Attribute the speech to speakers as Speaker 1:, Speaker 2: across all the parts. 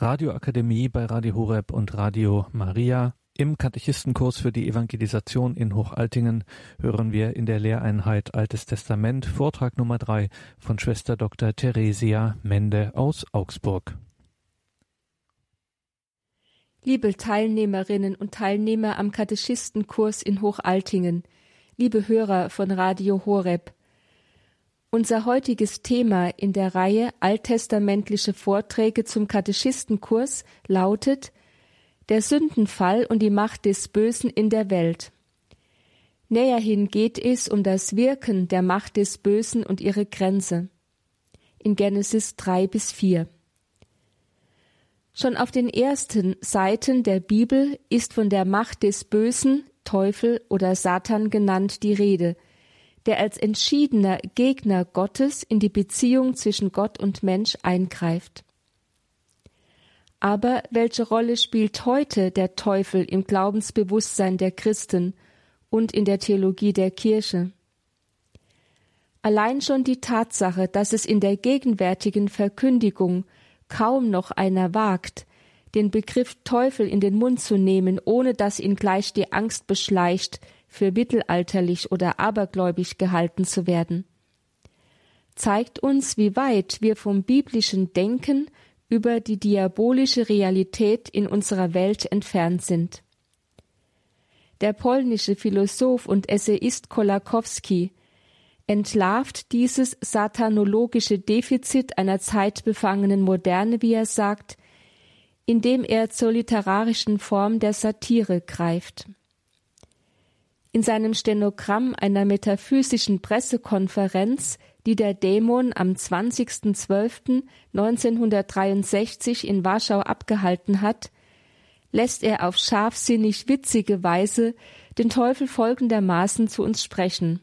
Speaker 1: Radioakademie bei Radio Horeb und Radio Maria. Im Katechistenkurs für die Evangelisation in Hochaltingen hören wir in der Lehreinheit Altes Testament Vortrag Nummer drei von Schwester Dr. Theresia Mende aus Augsburg.
Speaker 2: Liebe Teilnehmerinnen und Teilnehmer am Katechistenkurs in Hochaltingen, liebe Hörer von Radio Horeb, unser heutiges Thema in der Reihe Alttestamentliche Vorträge zum Katechistenkurs lautet Der Sündenfall und die Macht des Bösen in der Welt. Näherhin geht es um das Wirken der Macht des Bösen und ihre Grenze. In Genesis 3 bis 4. Schon auf den ersten Seiten der Bibel ist von der Macht des Bösen, Teufel oder Satan genannt die Rede – der als entschiedener Gegner Gottes in die Beziehung zwischen Gott und Mensch eingreift. Aber welche Rolle spielt heute der Teufel im Glaubensbewusstsein der Christen und in der Theologie der Kirche? Allein schon die Tatsache, dass es in der gegenwärtigen Verkündigung kaum noch einer wagt, den Begriff Teufel in den Mund zu nehmen, ohne dass ihn gleich die Angst beschleicht, für mittelalterlich oder abergläubisch gehalten zu werden, zeigt uns, wie weit wir vom biblischen Denken über die diabolische Realität in unserer Welt entfernt sind. Der polnische Philosoph und Essayist Kolakowski entlarvt dieses satanologische Defizit einer zeitbefangenen Moderne, wie er sagt, indem er zur literarischen Form der Satire greift. In seinem Stenogramm einer metaphysischen Pressekonferenz, die der Dämon am 20.12.1963 in Warschau abgehalten hat, lässt er auf scharfsinnig witzige Weise den Teufel folgendermaßen zu uns sprechen.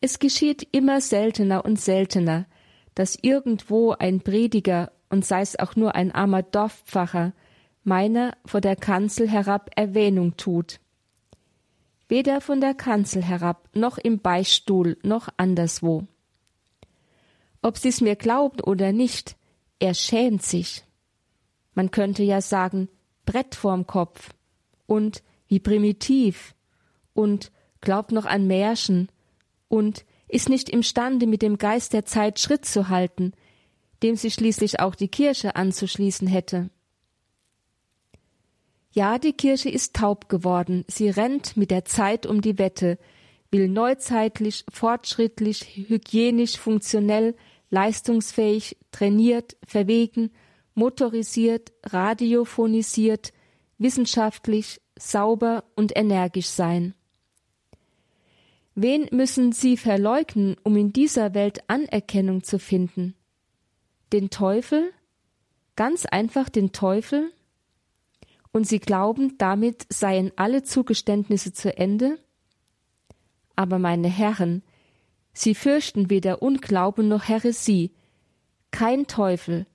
Speaker 2: Es geschieht immer seltener und seltener, dass irgendwo ein Prediger und sei es auch nur ein armer Dorfpfacher meiner vor der Kanzel herab Erwähnung tut weder von der Kanzel herab, noch im Beichtstuhl, noch anderswo. Ob Sie's mir glauben oder nicht, er schämt sich. Man könnte ja sagen, Brett vorm Kopf und wie primitiv und glaubt noch an Märchen und ist nicht imstande, mit dem Geist der Zeit Schritt zu halten, dem sich schließlich auch die Kirche anzuschließen hätte. Ja, die Kirche ist taub geworden, sie rennt mit der Zeit um die Wette, will neuzeitlich, fortschrittlich, hygienisch, funktionell, leistungsfähig, trainiert, verwegen, motorisiert, radiophonisiert, wissenschaftlich, sauber und energisch sein. Wen müssen sie verleugnen, um in dieser Welt Anerkennung zu finden? Den Teufel? Ganz einfach den Teufel? Und sie glauben, damit seien alle Zugeständnisse zu Ende? Aber meine Herren, sie fürchten weder Unglauben noch Häresie. Kein Teufel,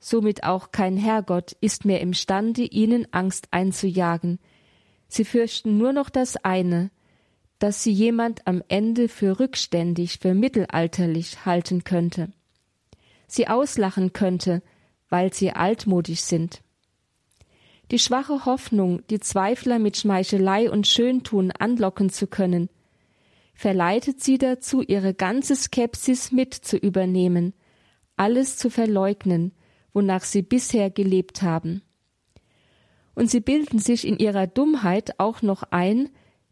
Speaker 2: somit auch kein Herrgott, ist mehr imstande, ihnen Angst einzujagen. Sie fürchten nur noch das eine, dass sie jemand am Ende für rückständig, für mittelalterlich halten könnte, sie auslachen könnte, weil sie altmodisch sind. Die schwache Hoffnung, die Zweifler mit Schmeichelei und Schöntun anlocken zu können, verleitet sie dazu, ihre ganze Skepsis mit zu übernehmen, alles zu verleugnen, wonach sie bisher gelebt haben. Und sie bilden sich in ihrer Dummheit auch noch ein,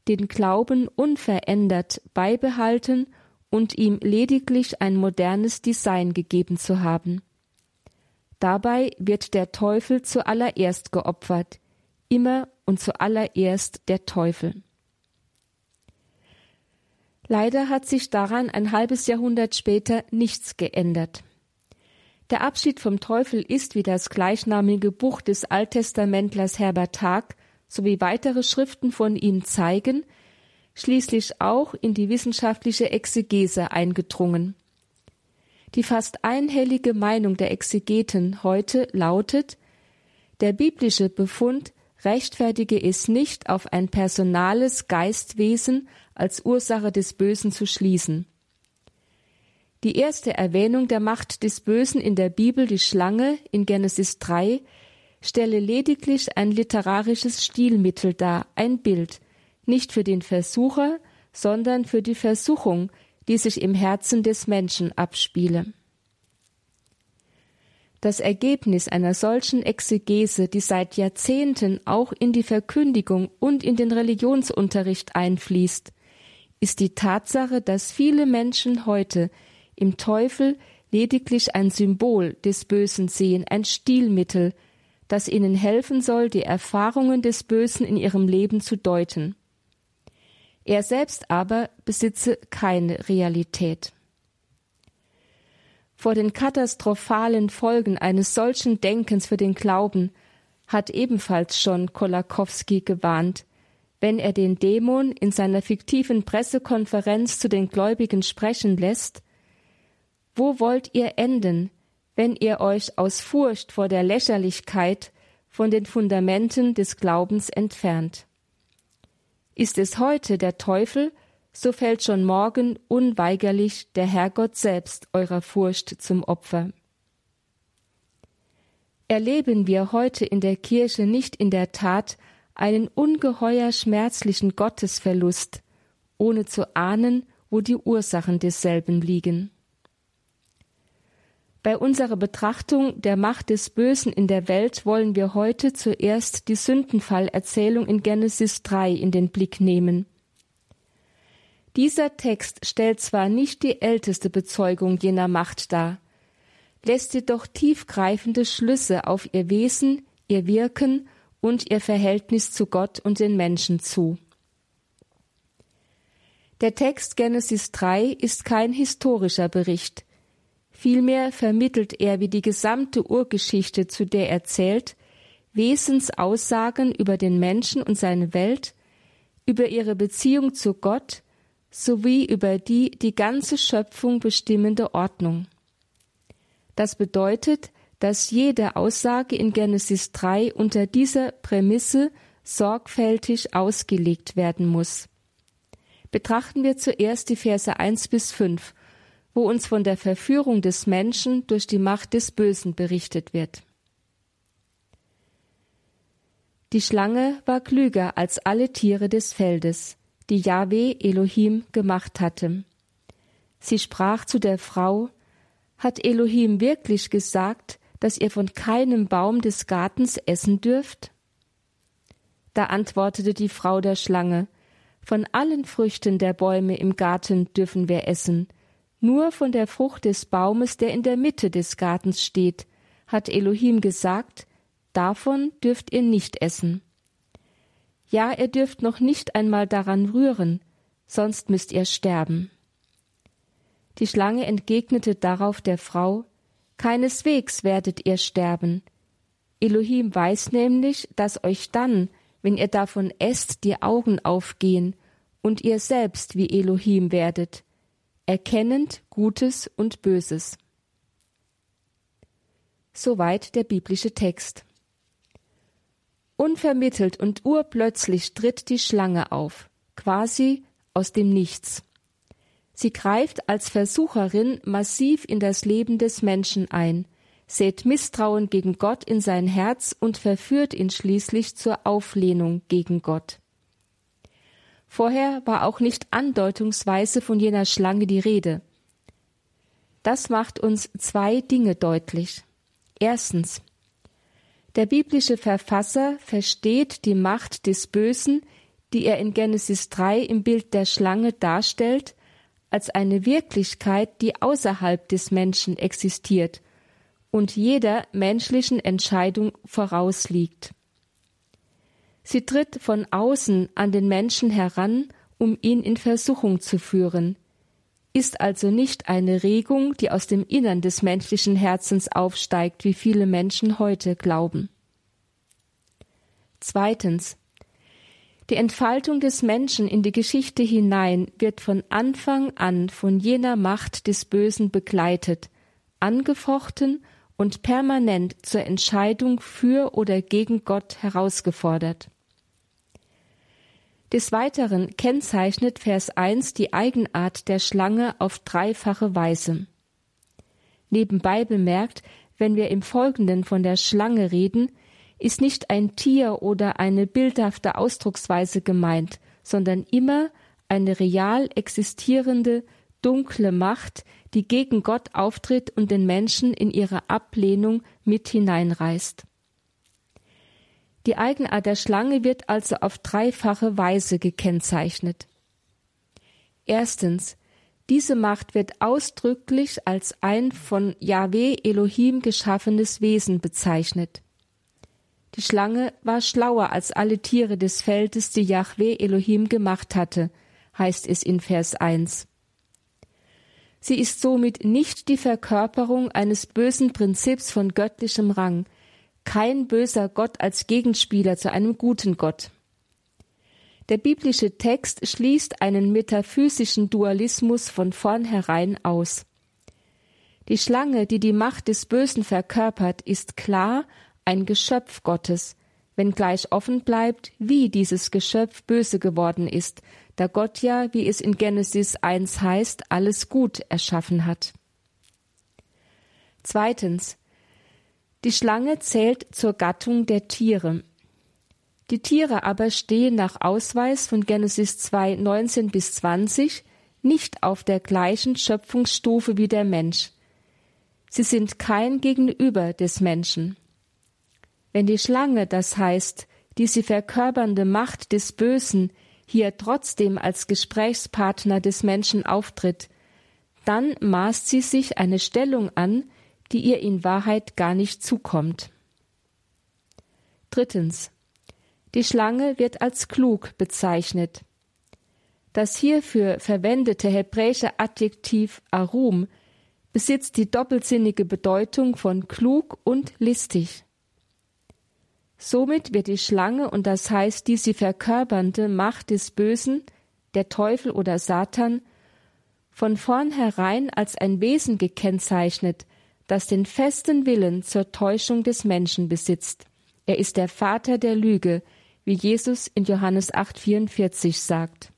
Speaker 2: den Glauben unverändert beibehalten und ihm lediglich ein modernes Design gegeben zu haben. Dabei wird der Teufel zuallererst geopfert, immer und zuallererst der Teufel. Leider hat sich daran ein halbes Jahrhundert später nichts geändert. Der Abschied vom Teufel ist wie das gleichnamige Buch des Alttestamentlers Herbert Haag sowie weitere Schriften von ihm zeigen, schließlich auch in die wissenschaftliche Exegese eingedrungen. Die fast einhellige Meinung der Exegeten heute lautet, der biblische Befund rechtfertige es nicht, auf ein personales Geistwesen als Ursache des Bösen zu schließen. Die erste Erwähnung der Macht des Bösen in der Bibel, die Schlange in Genesis 3, stelle lediglich ein literarisches Stilmittel dar, ein Bild, nicht für den Versucher, sondern für die Versuchung, die sich im Herzen des Menschen abspiele. Das Ergebnis einer solchen Exegese, die seit Jahrzehnten auch in die Verkündigung und in den Religionsunterricht einfließt, ist die Tatsache, dass viele Menschen heute im Teufel lediglich ein Symbol des Bösen sehen, ein Stilmittel, das ihnen helfen soll, die Erfahrungen des Bösen in ihrem Leben zu deuten. Er selbst aber besitze keine Realität. Vor den katastrophalen Folgen eines solchen Denkens für den Glauben hat ebenfalls schon Kolakowski gewarnt, wenn er den Dämon in seiner fiktiven Pressekonferenz zu den Gläubigen sprechen lässt, wo wollt ihr enden, wenn ihr euch aus Furcht vor der Lächerlichkeit von den Fundamenten des Glaubens entfernt? Ist es heute der Teufel, so fällt schon morgen unweigerlich der Herrgott selbst eurer Furcht zum Opfer. Erleben wir heute in der Kirche nicht in der Tat einen ungeheuer schmerzlichen Gottesverlust, ohne zu ahnen, wo die Ursachen desselben liegen. Bei unserer Betrachtung der Macht des Bösen in der Welt wollen wir heute zuerst die Sündenfallerzählung in Genesis 3 in den Blick nehmen. Dieser Text stellt zwar nicht die älteste Bezeugung jener Macht dar, lässt jedoch tiefgreifende Schlüsse auf ihr Wesen, ihr Wirken und ihr Verhältnis zu Gott und den Menschen zu. Der Text Genesis 3 ist kein historischer Bericht. Vielmehr vermittelt er wie die gesamte Urgeschichte, zu der er zählt, Wesensaussagen über den Menschen und seine Welt, über ihre Beziehung zu Gott, sowie über die die ganze Schöpfung bestimmende Ordnung. Das bedeutet, dass jede Aussage in Genesis 3 unter dieser Prämisse sorgfältig ausgelegt werden muss. Betrachten wir zuerst die Verse 1 bis 5, wo uns von der Verführung des Menschen durch die Macht des Bösen berichtet wird. Die Schlange war klüger als alle Tiere des Feldes, die Jahwe Elohim gemacht hatte. Sie sprach zu der Frau, hat Elohim wirklich gesagt, dass ihr von keinem Baum des Gartens essen dürft? Da antwortete die Frau der Schlange, von allen Früchten der Bäume im Garten dürfen wir essen, nur von der Frucht des Baumes, der in der Mitte des Gartens steht, hat Elohim gesagt, davon dürft ihr nicht essen. Ja, ihr dürft noch nicht einmal daran rühren, sonst müsst ihr sterben. Die Schlange entgegnete darauf der Frau, Keineswegs werdet ihr sterben. Elohim weiß nämlich, dass euch dann, wenn ihr davon esst, die Augen aufgehen und ihr selbst wie Elohim werdet, erkennend Gutes und Böses. Soweit der biblische Text. Unvermittelt und urplötzlich tritt die Schlange auf, quasi aus dem Nichts. Sie greift als Versucherin massiv in das Leben des Menschen ein, sät Misstrauen gegen Gott in sein Herz und verführt ihn schließlich zur Auflehnung gegen Gott. Vorher war auch nicht andeutungsweise von jener Schlange die Rede. Das macht uns zwei Dinge deutlich. Erstens, der biblische Verfasser versteht die Macht des Bösen, die er in Genesis 3 im Bild der Schlange darstellt, als eine Wirklichkeit, die außerhalb des Menschen existiert und jeder menschlichen Entscheidung vorausliegt. Sie tritt von außen an den Menschen heran, um ihn in Versuchung zu führen, ist also nicht eine Regung, die aus dem Innern des menschlichen Herzens aufsteigt, wie viele Menschen heute glauben. Zweitens. Die Entfaltung des Menschen in die Geschichte hinein wird von Anfang an von jener Macht des Bösen begleitet, angefochten und permanent zur Entscheidung für oder gegen Gott herausgefordert. Des Weiteren kennzeichnet Vers 1 die Eigenart der Schlange auf dreifache Weise. Nebenbei bemerkt, wenn wir im Folgenden von der Schlange reden, ist nicht ein Tier oder eine bildhafte Ausdrucksweise gemeint, sondern immer eine real existierende, dunkle Macht, die gegen Gott auftritt und den Menschen in ihre Ablehnung mit hineinreißt. Die Eigenart der Schlange wird also auf dreifache Weise gekennzeichnet. Erstens, diese Macht wird ausdrücklich als ein von Yahweh Elohim geschaffenes Wesen bezeichnet. Die Schlange war schlauer als alle Tiere des Feldes, die Yahweh Elohim gemacht hatte, heißt es in Vers 1. Sie ist somit nicht die Verkörperung eines bösen Prinzips von göttlichem Rang, kein böser Gott als Gegenspieler zu einem guten Gott. Der biblische Text schließt einen metaphysischen Dualismus von vornherein aus. Die Schlange, die die Macht des Bösen verkörpert, ist klar ein Geschöpf Gottes, wenngleich offen bleibt, wie dieses Geschöpf böse geworden ist, da Gott ja, wie es in Genesis 1 heißt, alles gut erschaffen hat. Zweitens. Die Schlange zählt zur Gattung der Tiere. Die Tiere aber stehen nach Ausweis von Genesis 2, 19 bis 20 nicht auf der gleichen Schöpfungsstufe wie der Mensch. Sie sind kein Gegenüber des Menschen. Wenn die Schlange, das heißt, die sie verkörpernde Macht des Bösen, hier trotzdem als Gesprächspartner des Menschen auftritt, dann maßt sie sich eine Stellung an, die ihr in Wahrheit gar nicht zukommt. Drittens. Die Schlange wird als klug bezeichnet. Das hierfür verwendete hebräische Adjektiv arum besitzt die doppelsinnige Bedeutung von klug und listig. Somit wird die Schlange und das heißt die sie verkörpernde Macht des Bösen, der Teufel oder Satan, von vornherein als ein Wesen gekennzeichnet, das den festen Willen zur Täuschung des Menschen besitzt. Er ist der Vater der Lüge, wie Jesus in Johannes 8,44 sagt.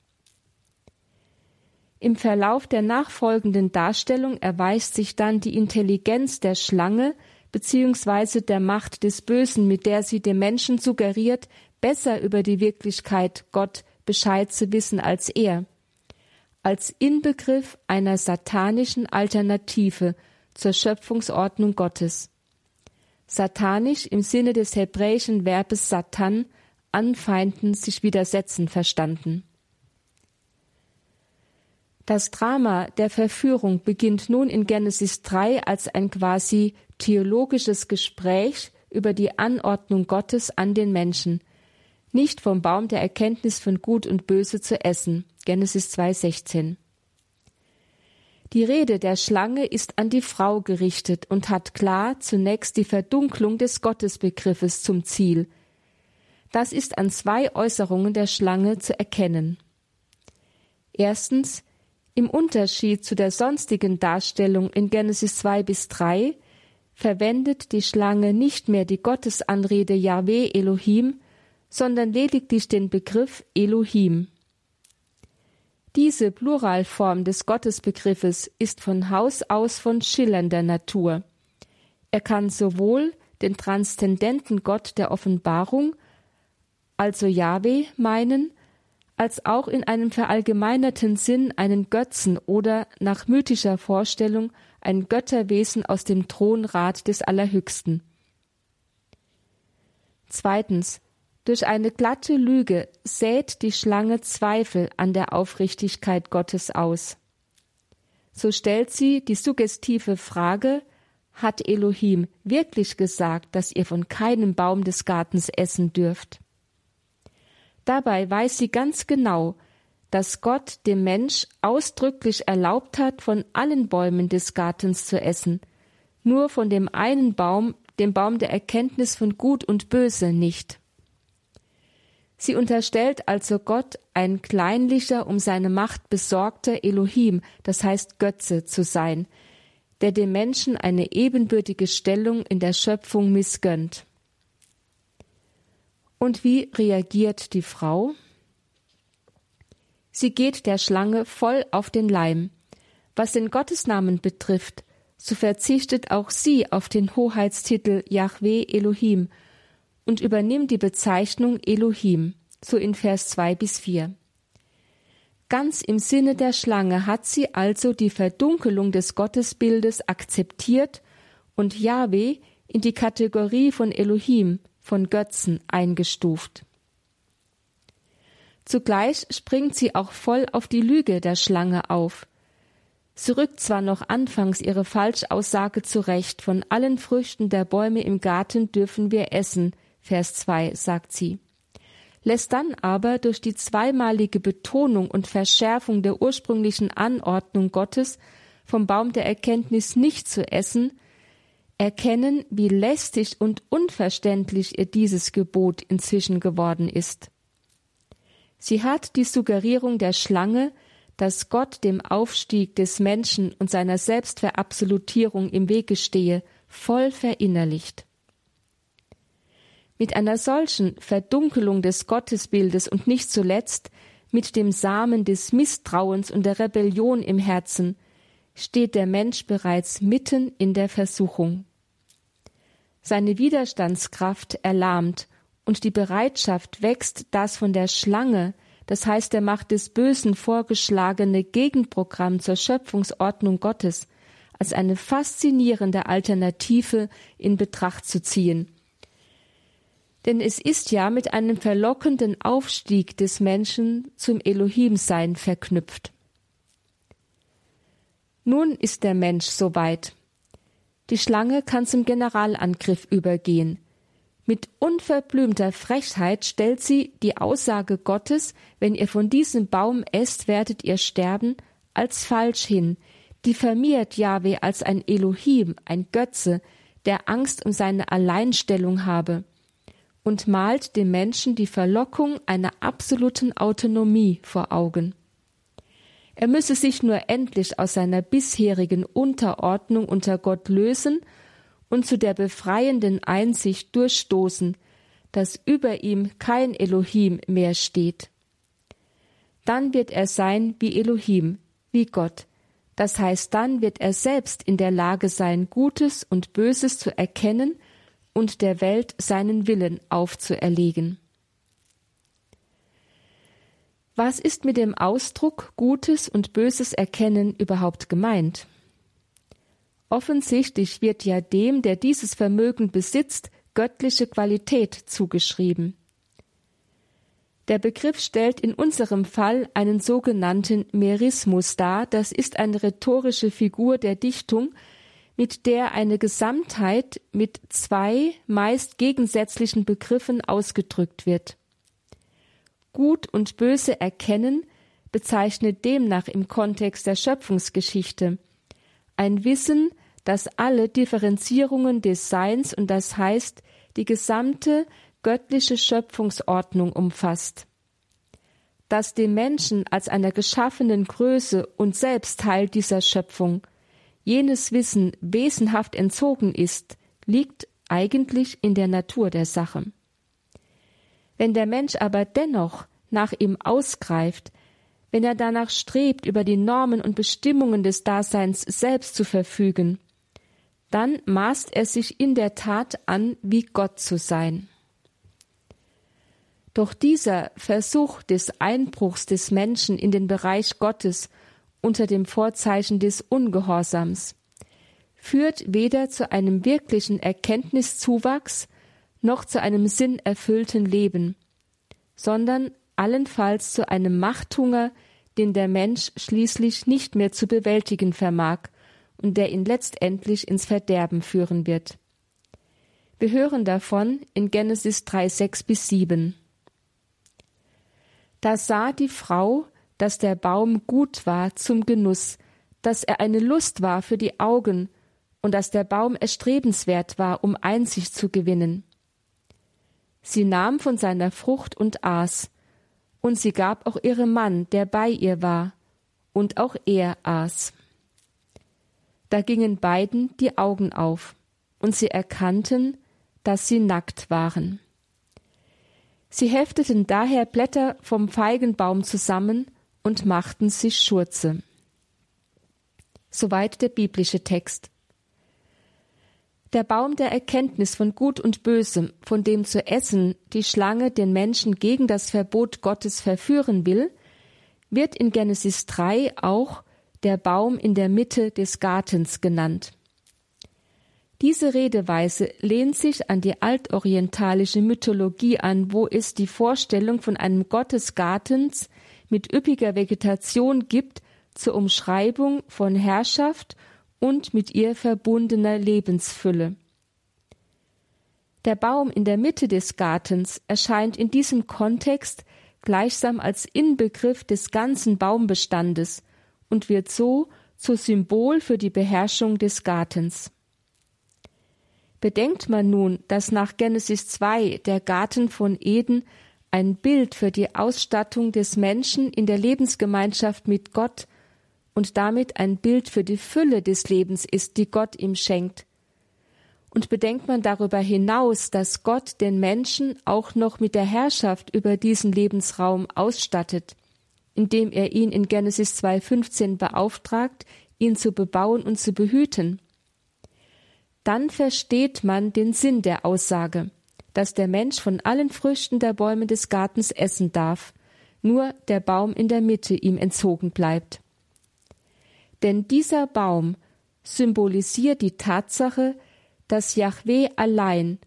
Speaker 2: Im Verlauf der nachfolgenden Darstellung erweist sich dann die Intelligenz der Schlange beziehungsweise der Macht des Bösen, mit der sie dem Menschen suggeriert, besser über die Wirklichkeit Gott Bescheid zu wissen als er, als Inbegriff einer satanischen Alternative zur Schöpfungsordnung Gottes. Satanisch im Sinne des hebräischen Verbes Satan, anfeinden, sich widersetzen verstanden. Das Drama der Verführung beginnt nun in Genesis 3 als ein quasi theologisches Gespräch über die Anordnung Gottes an den Menschen, nicht vom Baum der Erkenntnis von Gut und Böse zu essen. Genesis 2,16. Die Rede der Schlange ist an die Frau gerichtet und hat klar zunächst die Verdunklung des Gottesbegriffes zum Ziel. Das ist an zwei Äußerungen der Schlange zu erkennen. Erstens, im Unterschied zu der sonstigen Darstellung in Genesis 2 bis 3 verwendet die Schlange nicht mehr die Gottesanrede Yahweh Elohim, sondern lediglich den Begriff Elohim. Diese Pluralform des Gottesbegriffes ist von Haus aus von schillernder Natur. Er kann sowohl den transzendenten Gott der Offenbarung, also Yahweh, meinen, als auch in einem verallgemeinerten Sinn einen Götzen oder nach mythischer Vorstellung ein Götterwesen aus dem Thronrat des Allerhöchsten. Zweitens. Durch eine glatte Lüge sät die Schlange Zweifel an der Aufrichtigkeit Gottes aus. So stellt sie die suggestive Frage, hat Elohim wirklich gesagt, dass ihr von keinem Baum des Gartens essen dürft? Dabei weiß sie ganz genau, dass Gott dem Mensch ausdrücklich erlaubt hat, von allen Bäumen des Gartens zu essen, nur von dem einen Baum, dem Baum der Erkenntnis von Gut und Böse, nicht. Sie unterstellt also Gott ein kleinlicher, um seine Macht besorgter Elohim, das heißt Götze, zu sein, der dem Menschen eine ebenbürtige Stellung in der Schöpfung missgönnt. Und wie reagiert die Frau? Sie geht der Schlange voll auf den Leim. Was den Gottesnamen betrifft, so verzichtet auch sie auf den Hoheitstitel Yahweh Elohim und übernimmt die Bezeichnung Elohim, so in Vers 2 bis 4. Ganz im Sinne der Schlange hat sie also die Verdunkelung des Gottesbildes akzeptiert und Yahweh in die Kategorie von Elohim, von Götzen eingestuft. Zugleich springt sie auch voll auf die Lüge der Schlange auf. Sie rückt zwar noch anfangs ihre Falschaussage zurecht, von allen Früchten der Bäume im Garten dürfen wir essen, Vers 2 sagt sie, lässt dann aber durch die zweimalige Betonung und Verschärfung der ursprünglichen Anordnung Gottes vom Baum der Erkenntnis nicht zu essen, erkennen, wie lästig und unverständlich ihr dieses Gebot inzwischen geworden ist. Sie hat die Suggerierung der Schlange, dass Gott dem Aufstieg des Menschen und seiner Selbstverabsolutierung im Wege stehe, voll verinnerlicht. Mit einer solchen Verdunkelung des Gottesbildes und nicht zuletzt mit dem Samen des Misstrauens und der Rebellion im Herzen steht der Mensch bereits mitten in der Versuchung. Seine Widerstandskraft erlahmt und die Bereitschaft wächst, das von der Schlange, das heißt der Macht des Bösen vorgeschlagene Gegenprogramm zur Schöpfungsordnung Gottes, als eine faszinierende Alternative in Betracht zu ziehen. Denn es ist ja mit einem verlockenden Aufstieg des Menschen zum Elohimsein verknüpft. Nun ist der Mensch soweit. Die Schlange kann zum Generalangriff übergehen. Mit unverblümter Frechheit stellt sie die Aussage Gottes, wenn ihr von diesem Baum esst, werdet ihr sterben, als falsch hin, diffamiert Jahwe als ein Elohim, ein Götze, der Angst um seine Alleinstellung habe, und malt dem Menschen die Verlockung einer absoluten Autonomie vor Augen. Er müsse sich nur endlich aus seiner bisherigen Unterordnung unter Gott lösen und zu der befreienden Einsicht durchstoßen, dass über ihm kein Elohim mehr steht. Dann wird er sein wie Elohim, wie Gott. Das heißt, dann wird er selbst in der Lage sein, Gutes und Böses zu erkennen und der Welt seinen Willen aufzuerlegen. Was ist mit dem Ausdruck Gutes und Böses erkennen überhaupt gemeint? Offensichtlich wird ja dem, der dieses Vermögen besitzt, göttliche Qualität zugeschrieben. Der Begriff stellt in unserem Fall einen sogenannten Merismus dar, das ist eine rhetorische Figur der Dichtung, mit der eine Gesamtheit mit zwei meist gegensätzlichen Begriffen ausgedrückt wird. Gut und Böse erkennen bezeichnet demnach im Kontext der Schöpfungsgeschichte ein Wissen, das alle Differenzierungen des Seins und das heißt die gesamte göttliche Schöpfungsordnung umfasst. Dass dem Menschen als einer geschaffenen Größe und selbst Teil dieser Schöpfung jenes Wissen wesenhaft entzogen ist, liegt eigentlich in der Natur der Sache. Wenn der Mensch aber dennoch nach ihm ausgreift, wenn er danach strebt, über die Normen und Bestimmungen des Daseins selbst zu verfügen, dann maßt er sich in der Tat an, wie Gott zu sein. Doch dieser Versuch des Einbruchs des Menschen in den Bereich Gottes unter dem Vorzeichen des Ungehorsams führt weder zu einem wirklichen Erkenntniszuwachs noch zu einem sinnerfüllten Leben, sondern allenfalls zu einem Machthunger, den der Mensch schließlich nicht mehr zu bewältigen vermag und der ihn letztendlich ins Verderben führen wird. Wir hören davon in Genesis 3, 6 bis 7. Da sah die Frau, dass der Baum gut war zum Genuss, dass er eine Lust war für die Augen und dass der Baum erstrebenswert war, um Einsicht zu gewinnen. Sie nahm von seiner Frucht und aß, und sie gab auch ihrem Mann, der bei ihr war, und auch er aß. Da gingen beiden die Augen auf, und sie erkannten, dass sie nackt waren. Sie hefteten daher Blätter vom Feigenbaum zusammen und machten sich Schurze. Soweit der biblische Text. Der Baum der Erkenntnis von Gut und Böse, von dem zu essen die Schlange den Menschen gegen das Verbot Gottes verführen will, wird in Genesis 3 auch der Baum in der Mitte des Gartens genannt. Diese Redeweise lehnt sich an die altorientalische Mythologie an, wo es die Vorstellung von einem Gott des Gartens mit üppiger Vegetation gibt zur Umschreibung von Herrschaft und mit ihr verbundener Lebensfülle. Der Baum in der Mitte des Gartens erscheint in diesem Kontext gleichsam als Inbegriff des ganzen Baumbestandes und wird so zur Symbol für die Beherrschung des Gartens. Bedenkt man nun, dass nach Genesis 2 der Garten von Eden ein Bild für die Ausstattung des Menschen in der Lebensgemeinschaft mit Gott und damit ein Bild für die Fülle des Lebens ist, die Gott ihm schenkt. Und bedenkt man darüber hinaus, dass Gott den Menschen auch noch mit der Herrschaft über diesen Lebensraum ausstattet, indem er ihn in Genesis 2.15 beauftragt, ihn zu bebauen und zu behüten. Dann versteht man den Sinn der Aussage, dass der Mensch von allen Früchten der Bäume des Gartens essen darf, nur der Baum in der Mitte ihm entzogen bleibt. Denn dieser Baum symbolisiert die Tatsache, dass Yahweh allein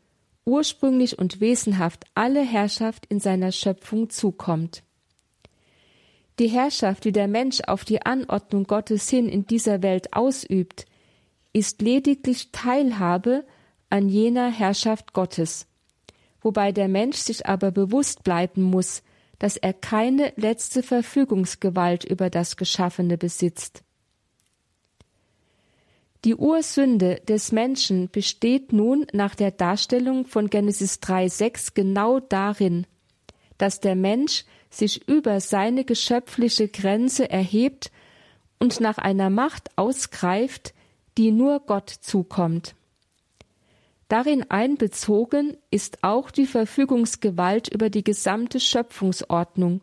Speaker 2: ursprünglich und wesenhaft alle Herrschaft in seiner Schöpfung zukommt. Die Herrschaft, die der Mensch auf die Anordnung Gottes hin in dieser Welt ausübt, ist lediglich Teilhabe an jener Herrschaft Gottes, wobei der Mensch sich aber bewusst bleiben muss, dass er keine letzte Verfügungsgewalt über das Geschaffene besitzt. Die Ursünde des Menschen besteht nun nach der Darstellung von Genesis 3,6 genau darin, dass der Mensch sich über seine geschöpfliche Grenze erhebt und nach einer Macht ausgreift, die nur Gott zukommt. Darin einbezogen ist auch die Verfügungsgewalt über die gesamte Schöpfungsordnung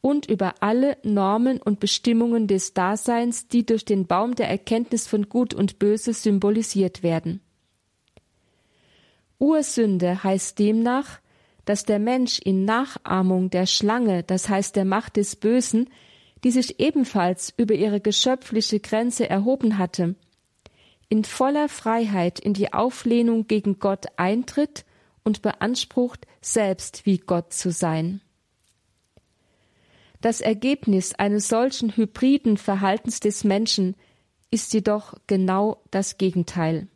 Speaker 2: und über alle Normen und Bestimmungen des Daseins, die durch den Baum der Erkenntnis von Gut und Böse symbolisiert werden. Ursünde heißt demnach, dass der Mensch in Nachahmung der Schlange, das heißt der Macht des Bösen, die sich ebenfalls über ihre geschöpfliche Grenze erhoben hatte, in voller Freiheit in die Auflehnung gegen Gott eintritt und beansprucht, selbst wie Gott zu sein. Das Ergebnis eines solchen hybriden Verhaltens des Menschen ist jedoch genau das Gegenteil.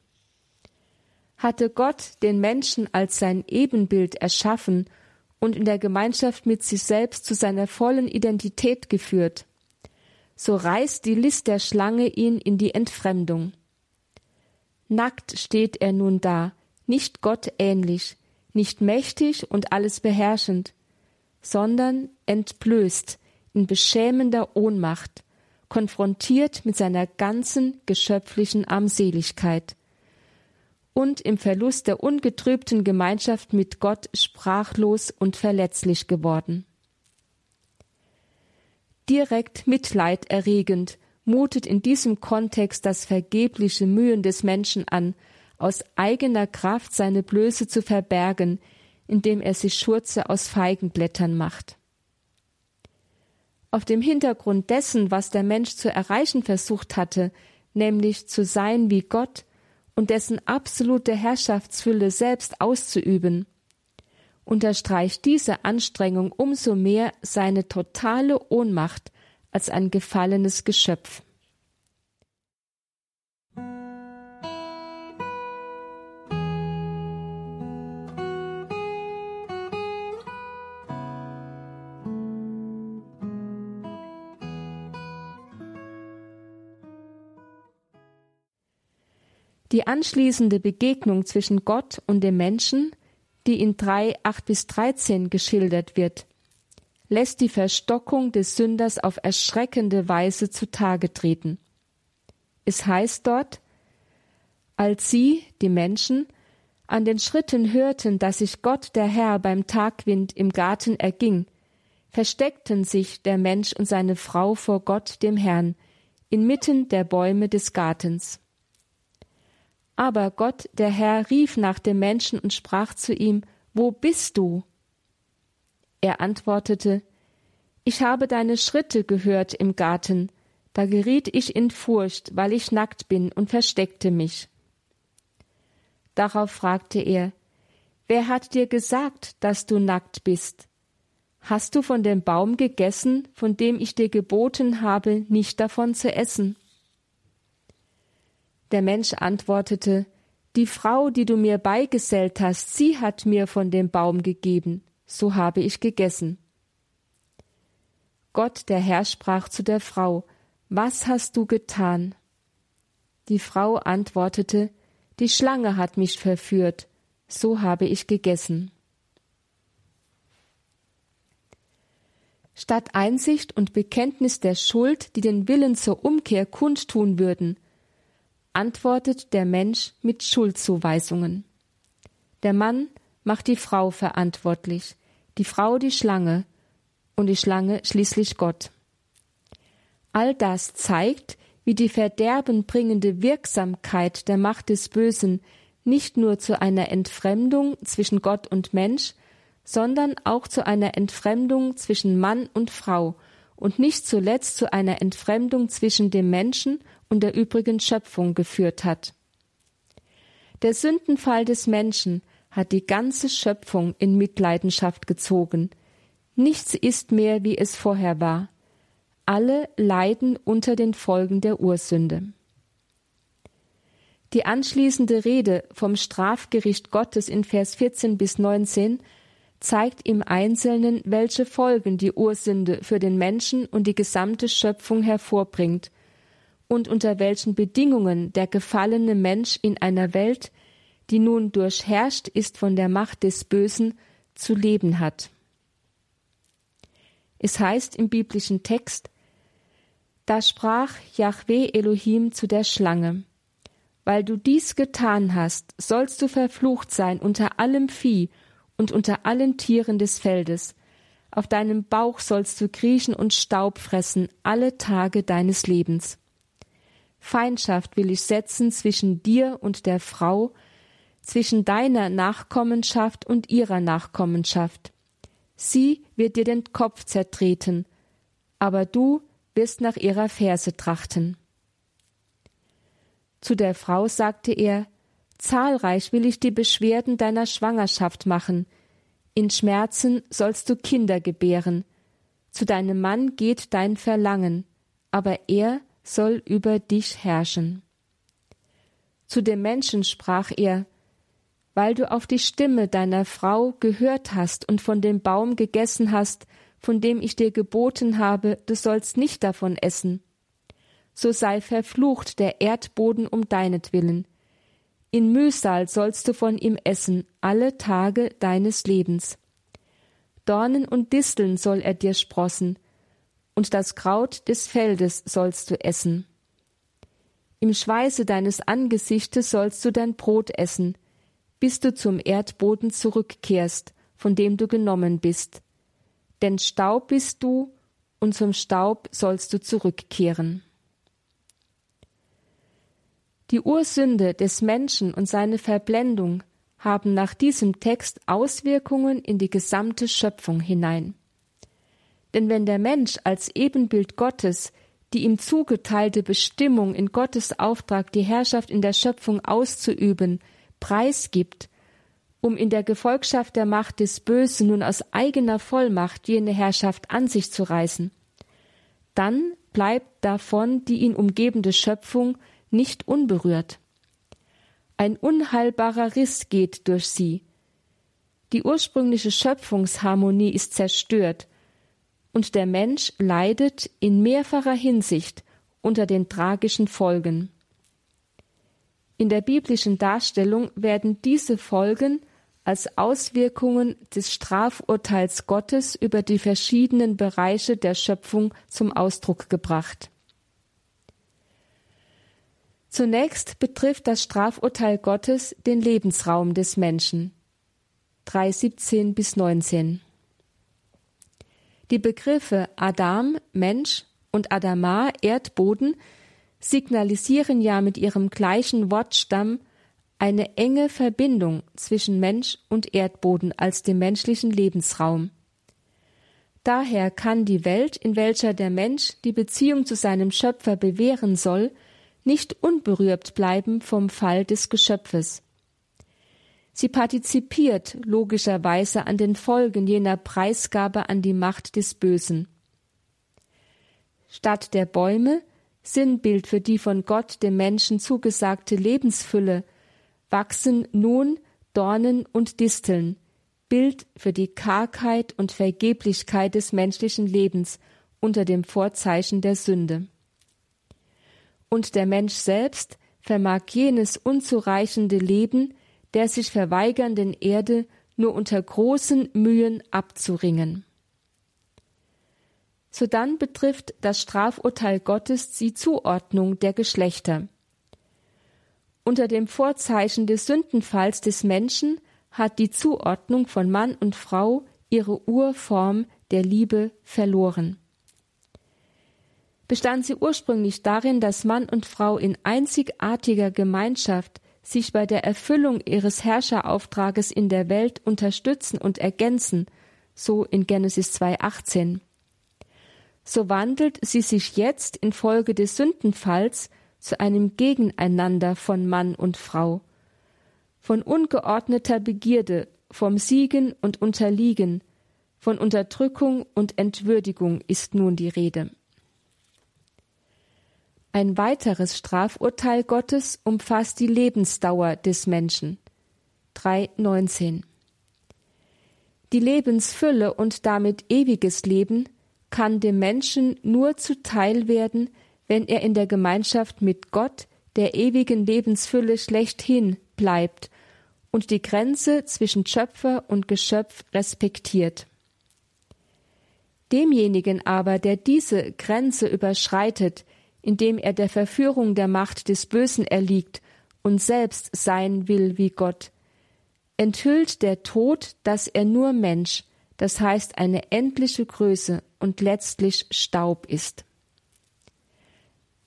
Speaker 2: Hatte Gott den Menschen als sein Ebenbild erschaffen und in der Gemeinschaft mit sich selbst zu seiner vollen Identität geführt, so reißt die List der Schlange ihn in die Entfremdung. Nackt steht er nun da, nicht Gott ähnlich, nicht mächtig und alles beherrschend, sondern entblößt in beschämender Ohnmacht, konfrontiert mit seiner ganzen geschöpflichen Armseligkeit und im Verlust der ungetrübten Gemeinschaft mit Gott sprachlos und verletzlich geworden. Direkt mitleiderregend mutet in diesem Kontext das vergebliche Mühen des Menschen an, aus eigener Kraft seine Blöße zu verbergen, indem er sich Schurze aus Feigenblättern macht. Auf dem Hintergrund dessen, was der Mensch zu erreichen versucht hatte, nämlich zu sein wie Gott und dessen absolute Herrschaftsfülle selbst auszuüben, unterstreicht diese Anstrengung umso mehr seine totale Ohnmacht als ein gefallenes Geschöpf. Die anschließende Begegnung zwischen Gott und dem Menschen, die in 3, 8 bis 13 geschildert wird, lässt die Verstockung des Sünders auf erschreckende Weise zutage treten. Es heißt dort, als sie, die Menschen, an den Schritten hörten, dass sich Gott der Herr beim Tagwind im Garten erging, versteckten sich der Mensch und seine Frau vor Gott dem Herrn, inmitten der Bäume des Gartens. Aber Gott, der Herr, rief nach dem Menschen und sprach zu ihm, Wo bist du? Er antwortete, Ich habe deine Schritte gehört im Garten, da geriet ich in Furcht, weil ich nackt bin und versteckte mich. Darauf fragte er, Wer hat dir gesagt, dass du nackt bist? Hast du von dem Baum gegessen, von dem ich dir geboten habe, nicht davon zu essen? Der Mensch antwortete, Die Frau, die du mir beigesellt hast, sie hat mir von dem Baum gegeben, so habe ich gegessen. Gott, der Herr, sprach zu der Frau, Was hast du getan? Die Frau antwortete, Die Schlange hat mich verführt, so habe ich gegessen. Statt Einsicht und Bekenntnis der Schuld, die den Willen zur Umkehr kundtun würden, antwortet der Mensch mit Schuldzuweisungen. Der Mann macht die Frau verantwortlich, die Frau die Schlange und die Schlange schließlich Gott. All das zeigt, wie die verderbenbringende Wirksamkeit der Macht des Bösen nicht nur zu einer Entfremdung zwischen Gott und Mensch, sondern auch zu einer Entfremdung zwischen Mann und Frau und nicht zuletzt zu einer Entfremdung zwischen dem Menschen und der übrigen Schöpfung geführt hat. Der Sündenfall des Menschen hat die ganze Schöpfung in Mitleidenschaft gezogen. Nichts ist mehr, wie es vorher war. Alle leiden unter den Folgen der Ursünde. Die anschließende Rede vom Strafgericht Gottes in Vers 14 bis 19 zeigt im Einzelnen, welche Folgen die Ursünde für den Menschen und die gesamte Schöpfung hervorbringt und unter welchen Bedingungen der gefallene Mensch in einer Welt, die nun durchherrscht ist von der Macht des Bösen, zu leben hat. Es heißt im biblischen Text, da sprach Yahweh Elohim zu der Schlange, weil du dies getan hast, sollst du verflucht sein unter allem Vieh und unter allen Tieren des Feldes. Auf deinem Bauch sollst du kriechen und Staub fressen alle Tage deines Lebens. Feindschaft will ich setzen zwischen dir und der Frau, zwischen deiner Nachkommenschaft und ihrer Nachkommenschaft. Sie wird dir den Kopf zertreten, aber du wirst nach ihrer Ferse trachten. Zu der Frau sagte er, Zahlreich will ich die Beschwerden deiner Schwangerschaft machen, in Schmerzen sollst du Kinder gebären, zu deinem Mann geht dein Verlangen, aber er soll über dich herrschen. Zu dem Menschen sprach er, weil du auf die Stimme deiner Frau gehört hast und von dem Baum gegessen hast, von dem ich dir geboten habe, du sollst nicht davon essen. So sei verflucht der Erdboden um deinetwillen. In Mühsal sollst du von ihm essen alle Tage deines Lebens. Dornen und Disteln soll er dir sprossen, und das Kraut des Feldes sollst du essen. Im Schweiße deines Angesichtes sollst du dein Brot essen, bis du zum Erdboden zurückkehrst, von dem du genommen bist. Denn Staub bist du, und zum Staub sollst du zurückkehren. Die Ursünde des Menschen und seine Verblendung haben nach diesem Text Auswirkungen in die gesamte Schöpfung hinein. Denn wenn der Mensch als Ebenbild Gottes die ihm zugeteilte Bestimmung in Gottes Auftrag, die Herrschaft in der Schöpfung auszuüben, preisgibt, um in der Gefolgschaft der Macht des Bösen nun aus eigener Vollmacht jene Herrschaft an sich zu reißen, dann bleibt davon die ihn umgebende Schöpfung nicht unberührt. Ein unheilbarer Riss geht durch sie. Die ursprüngliche Schöpfungsharmonie ist zerstört, und der Mensch leidet in mehrfacher Hinsicht unter den tragischen Folgen. In der biblischen Darstellung werden diese Folgen als Auswirkungen des Strafurteils Gottes über die verschiedenen Bereiche der Schöpfung zum Ausdruck gebracht. Zunächst betrifft das Strafurteil Gottes den Lebensraum des Menschen. 3,17 bis 19. Die Begriffe Adam, Mensch und Adama, Erdboden, signalisieren ja mit ihrem gleichen Wortstamm eine enge Verbindung zwischen Mensch und Erdboden als dem menschlichen Lebensraum. Daher kann die Welt, in welcher der Mensch die Beziehung zu seinem Schöpfer bewähren soll, nicht unberührt bleiben vom Fall des Geschöpfes. Sie partizipiert logischerweise an den Folgen jener Preisgabe an die Macht des Bösen. Statt der Bäume, Sinnbild für die von Gott dem Menschen zugesagte Lebensfülle, wachsen nun Dornen und Disteln, Bild für die Kargheit und Vergeblichkeit des menschlichen Lebens unter dem Vorzeichen der Sünde. Und der Mensch selbst vermag jenes unzureichende Leben der sich verweigernden Erde nur unter großen Mühen abzuringen. Sodann betrifft das Strafurteil Gottes die Zuordnung der Geschlechter. Unter dem Vorzeichen des Sündenfalls des Menschen hat die Zuordnung von Mann und Frau ihre Urform der Liebe verloren. Bestand sie ursprünglich darin, dass Mann und Frau in einzigartiger Gemeinschaft sich bei der Erfüllung ihres Herrscherauftrages in der Welt unterstützen und ergänzen, so in Genesis 2,18. So wandelt sie sich jetzt infolge des Sündenfalls zu einem Gegeneinander von Mann und Frau, von ungeordneter Begierde, vom Siegen und Unterliegen, von Unterdrückung und Entwürdigung ist nun die Rede. Ein weiteres Strafurteil Gottes umfasst die Lebensdauer des Menschen. 3.19 Die Lebensfülle und damit ewiges Leben kann dem Menschen nur zuteil werden, wenn er in der Gemeinschaft mit Gott, der ewigen Lebensfülle schlechthin, bleibt und die Grenze zwischen Schöpfer und Geschöpf respektiert. Demjenigen aber, der diese Grenze überschreitet, indem er der Verführung der Macht des Bösen erliegt und selbst sein will wie Gott, enthüllt der Tod, dass er nur Mensch, das heißt eine endliche Größe und letztlich Staub ist.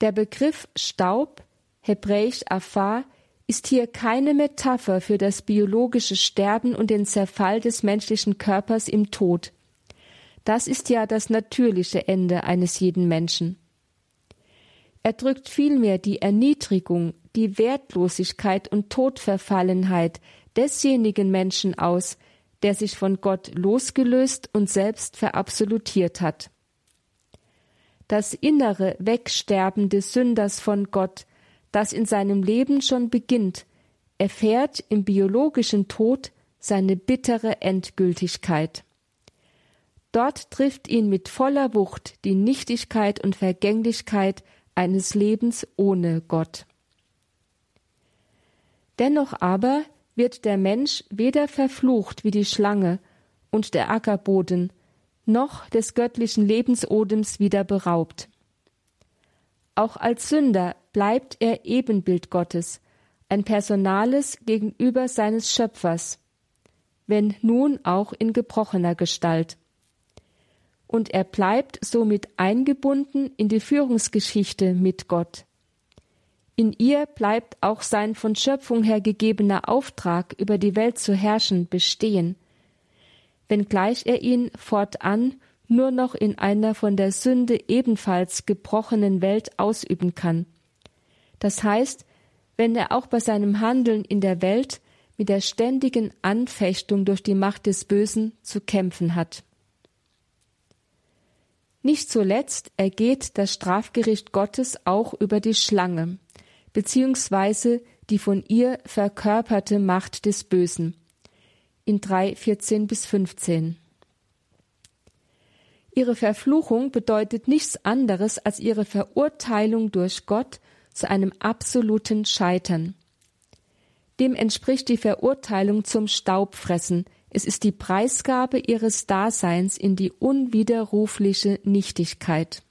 Speaker 2: Der Begriff Staub, hebräisch Afar, ist hier keine Metapher für das biologische Sterben und den Zerfall des menschlichen Körpers im Tod. Das ist ja das natürliche Ende eines jeden Menschen. Er drückt vielmehr die Erniedrigung, die Wertlosigkeit und Todverfallenheit desjenigen Menschen aus, der sich von Gott losgelöst und selbst verabsolutiert hat. Das innere Wegsterben des Sünders von Gott das in seinem Leben schon beginnt, erfährt im biologischen Tod seine bittere Endgültigkeit. Dort trifft ihn mit voller Wucht die Nichtigkeit und Vergänglichkeit eines Lebens ohne Gott. Dennoch aber wird der Mensch weder verflucht wie die Schlange und der Ackerboden, noch des göttlichen Lebensodems wieder beraubt. Auch als Sünder bleibt er Ebenbild Gottes, ein Personales gegenüber seines Schöpfers, wenn nun auch in gebrochener Gestalt. Und er bleibt somit eingebunden in die Führungsgeschichte mit Gott. In ihr bleibt auch sein von Schöpfung her gegebener Auftrag, über die Welt zu herrschen, bestehen, wenngleich er ihn fortan nur noch in einer von der Sünde ebenfalls gebrochenen Welt ausüben kann. Das heißt, wenn er auch bei seinem Handeln in der Welt mit der ständigen Anfechtung durch die Macht des Bösen zu kämpfen hat. Nicht zuletzt ergeht das Strafgericht Gottes auch über die Schlange, beziehungsweise die von ihr verkörperte Macht des Bösen. In 3, 14 bis 15. Ihre Verfluchung bedeutet nichts anderes als ihre Verurteilung durch Gott zu einem absoluten Scheitern. Dem entspricht die Verurteilung zum Staubfressen. Es ist die Preisgabe ihres Daseins in die unwiderrufliche Nichtigkeit.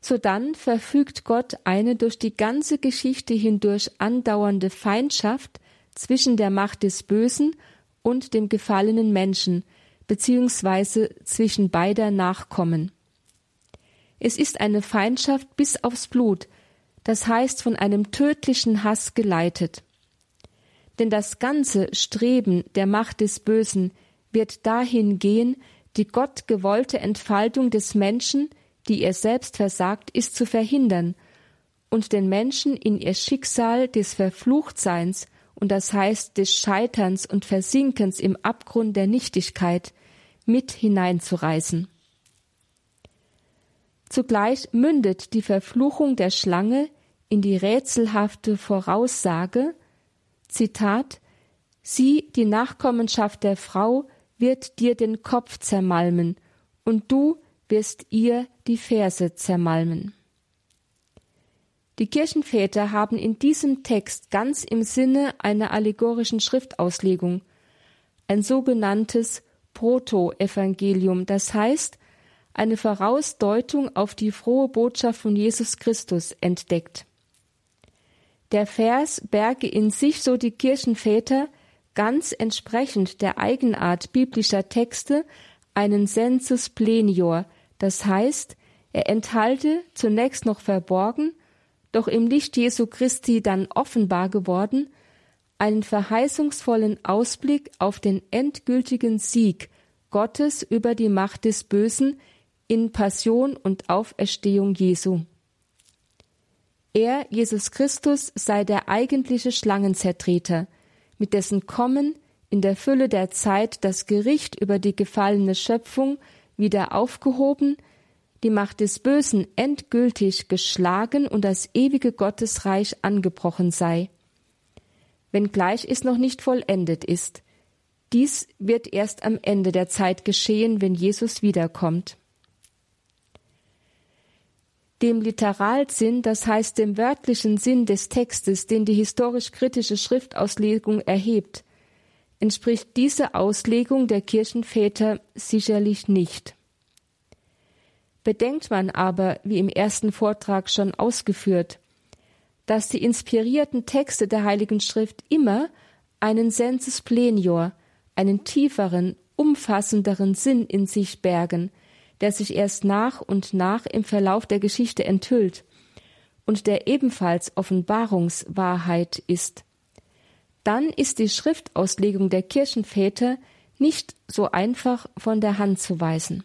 Speaker 2: Sodann verfügt Gott eine durch die ganze Geschichte hindurch andauernde Feindschaft zwischen der Macht des Bösen und dem gefallenen Menschen, beziehungsweise zwischen beider Nachkommen. Es ist eine Feindschaft bis aufs Blut, das heißt von einem tödlichen Hass geleitet. Denn das ganze Streben der Macht des Bösen wird dahin gehen, die Gott gewollte Entfaltung des Menschen, die er selbst versagt, ist zu verhindern und den Menschen in ihr Schicksal des Verfluchtseins und das heißt des Scheiterns und Versinkens im Abgrund der Nichtigkeit mit hineinzureißen. Zugleich mündet die Verfluchung der Schlange in die rätselhafte Voraussage, Zitat, Sie, die Nachkommenschaft der Frau, wird dir den Kopf zermalmen, und du wirst ihr die Verse zermalmen. Die Kirchenväter haben in diesem Text ganz im Sinne einer allegorischen Schriftauslegung ein sogenanntes Proto-Evangelium, das heißt eine Vorausdeutung auf die frohe Botschaft von Jesus Christus entdeckt. Der Vers berge in sich, so die Kirchenväter, ganz entsprechend der Eigenart biblischer Texte einen sensus plenior, das heißt, er enthalte zunächst noch verborgen doch im Licht Jesu Christi dann offenbar geworden, einen verheißungsvollen Ausblick auf den endgültigen Sieg Gottes über die Macht des Bösen in Passion und Auferstehung Jesu. Er, Jesus Christus, sei der eigentliche Schlangenzertreter, mit dessen Kommen in der Fülle der Zeit das Gericht über die gefallene Schöpfung wieder aufgehoben, die Macht des Bösen endgültig geschlagen und das ewige Gottesreich angebrochen sei. Wenngleich es noch nicht vollendet ist. Dies wird erst am Ende der Zeit geschehen, wenn Jesus wiederkommt. Dem Literalsinn, das heißt dem wörtlichen Sinn des Textes, den die historisch-kritische Schriftauslegung erhebt, entspricht diese Auslegung der Kirchenväter sicherlich nicht. Bedenkt man aber, wie im ersten Vortrag schon ausgeführt, dass die inspirierten Texte der Heiligen Schrift immer einen sensus plenior, einen tieferen, umfassenderen Sinn in sich bergen, der sich erst nach und nach im Verlauf der Geschichte enthüllt und der ebenfalls Offenbarungswahrheit ist. Dann ist die Schriftauslegung der Kirchenväter nicht so einfach von der Hand zu weisen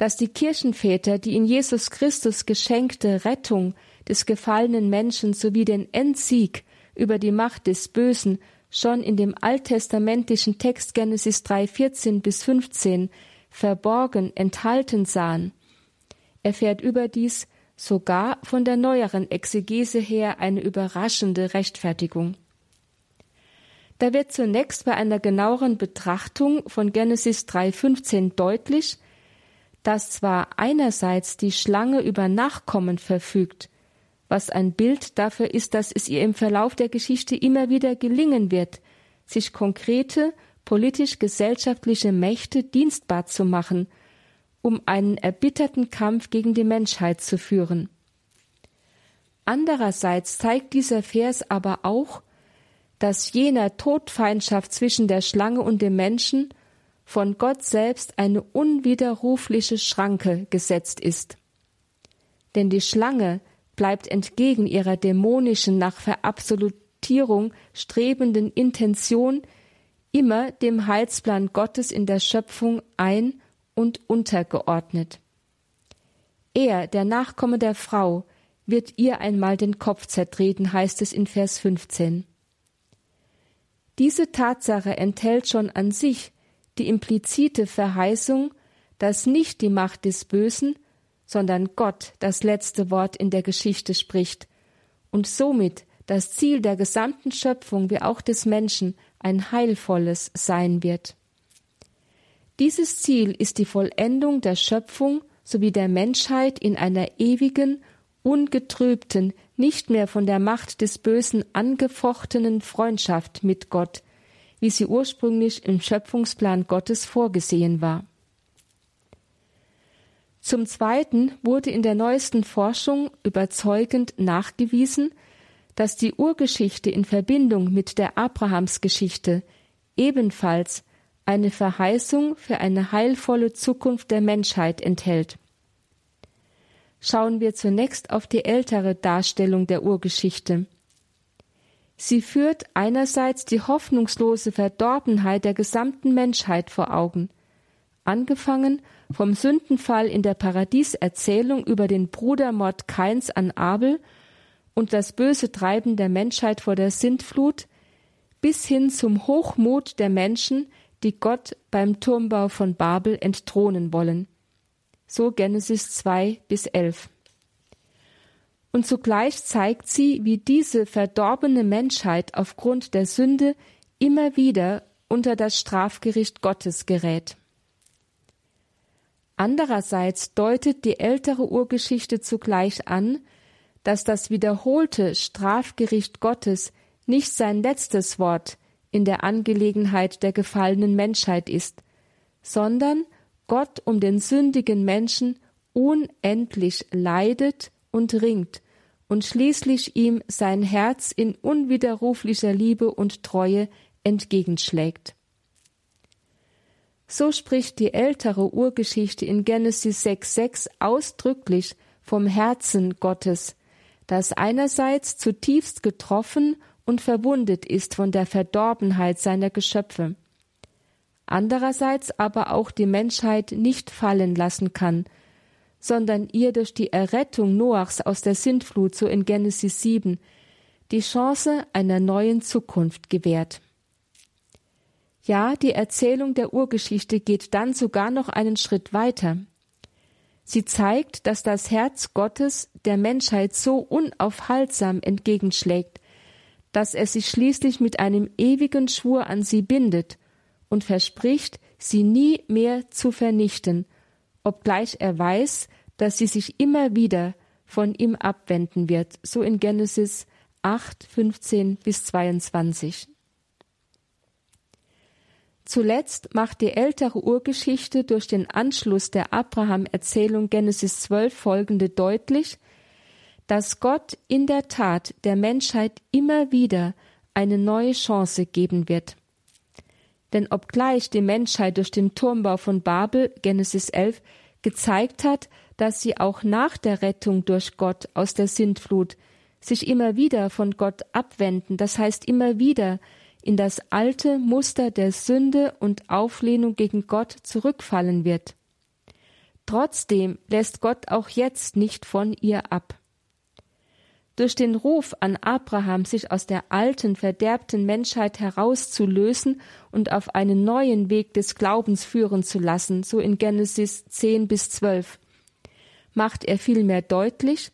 Speaker 2: dass die Kirchenväter die in Jesus Christus geschenkte Rettung des gefallenen Menschen sowie den Endsieg über die Macht des Bösen schon in dem alttestamentlichen Text Genesis 3, 14 bis 15 verborgen enthalten sahen, erfährt überdies sogar von der neueren Exegese her eine überraschende Rechtfertigung. Da wird zunächst bei einer genaueren Betrachtung von Genesis 3,15 deutlich, dass zwar einerseits die Schlange über Nachkommen verfügt, was ein Bild dafür ist, dass es ihr im Verlauf der Geschichte immer wieder gelingen wird, sich konkrete politisch-gesellschaftliche Mächte dienstbar zu machen, um einen erbitterten Kampf gegen die Menschheit zu führen. Andererseits zeigt dieser Vers aber auch, dass jener Todfeindschaft zwischen der Schlange und dem Menschen von Gott selbst eine unwiderrufliche Schranke gesetzt ist. Denn die Schlange bleibt entgegen ihrer dämonischen nach Verabsolutierung strebenden Intention immer dem Heilsplan Gottes in der Schöpfung ein und untergeordnet. Er, der Nachkomme der Frau, wird ihr einmal den Kopf zertreten, heißt es in Vers 15. Diese Tatsache enthält schon an sich die implizite Verheißung, dass nicht die Macht des Bösen, sondern Gott das letzte Wort in der Geschichte spricht und somit das Ziel der gesamten Schöpfung wie auch des Menschen ein heilvolles sein wird. Dieses Ziel ist die Vollendung der Schöpfung sowie der Menschheit in einer ewigen, ungetrübten, nicht mehr von der Macht des Bösen angefochtenen Freundschaft mit Gott, wie sie ursprünglich im Schöpfungsplan Gottes vorgesehen war. Zum Zweiten wurde in der neuesten Forschung überzeugend nachgewiesen, dass die Urgeschichte in Verbindung mit der Abrahamsgeschichte ebenfalls eine Verheißung für eine heilvolle Zukunft der Menschheit enthält. schauen wir zunächst auf die ältere Darstellung der Urgeschichte. Sie führt einerseits die hoffnungslose Verdorbenheit der gesamten Menschheit vor Augen, angefangen vom Sündenfall in der Paradieserzählung über den Brudermord Kains an Abel und das böse Treiben der Menschheit vor der Sintflut, bis hin zum Hochmut der Menschen, die Gott beim Turmbau von Babel entthronen wollen. So Genesis 2 bis 11. Und zugleich zeigt sie, wie diese verdorbene Menschheit aufgrund der Sünde immer wieder unter das Strafgericht Gottes gerät. Andererseits deutet die ältere Urgeschichte zugleich an, dass das wiederholte Strafgericht Gottes nicht sein letztes Wort in der Angelegenheit der gefallenen Menschheit ist, sondern Gott um den sündigen Menschen unendlich leidet und ringt und schließlich ihm sein Herz in unwiderruflicher Liebe und Treue entgegenschlägt. So spricht die ältere Urgeschichte in Genesis 6,6 ausdrücklich vom Herzen Gottes, das einerseits zutiefst getroffen und verwundet ist von der Verdorbenheit seiner Geschöpfe, andererseits aber auch die Menschheit nicht fallen lassen kann, sondern ihr durch die Errettung Noachs aus der Sintflut, so in Genesis 7, die Chance einer neuen Zukunft gewährt. Ja, die Erzählung der Urgeschichte geht dann sogar noch einen Schritt weiter. Sie zeigt, dass das Herz Gottes der Menschheit so unaufhaltsam entgegenschlägt, dass er sich schließlich mit einem ewigen Schwur an sie bindet und verspricht, sie nie mehr zu vernichten, obgleich er weiß, dass sie sich immer wieder von ihm abwenden wird, so in Genesis 8, 15 bis 22. Zuletzt macht die ältere Urgeschichte durch den Anschluss der Abraham-Erzählung Genesis 12 folgende deutlich, dass Gott in der Tat der Menschheit immer wieder eine neue Chance geben wird. Denn obgleich die Menschheit durch den Turmbau von Babel Genesis 11 gezeigt hat, dass sie auch nach der Rettung durch Gott aus der Sintflut sich immer wieder von Gott abwenden, das heißt immer wieder in das alte Muster der Sünde und Auflehnung gegen Gott zurückfallen wird. Trotzdem lässt Gott auch jetzt nicht von ihr ab. Durch den Ruf an Abraham, sich aus der alten, verderbten Menschheit herauszulösen und auf einen neuen Weg des Glaubens führen zu lassen, so in Genesis 10 bis 12, macht er vielmehr deutlich,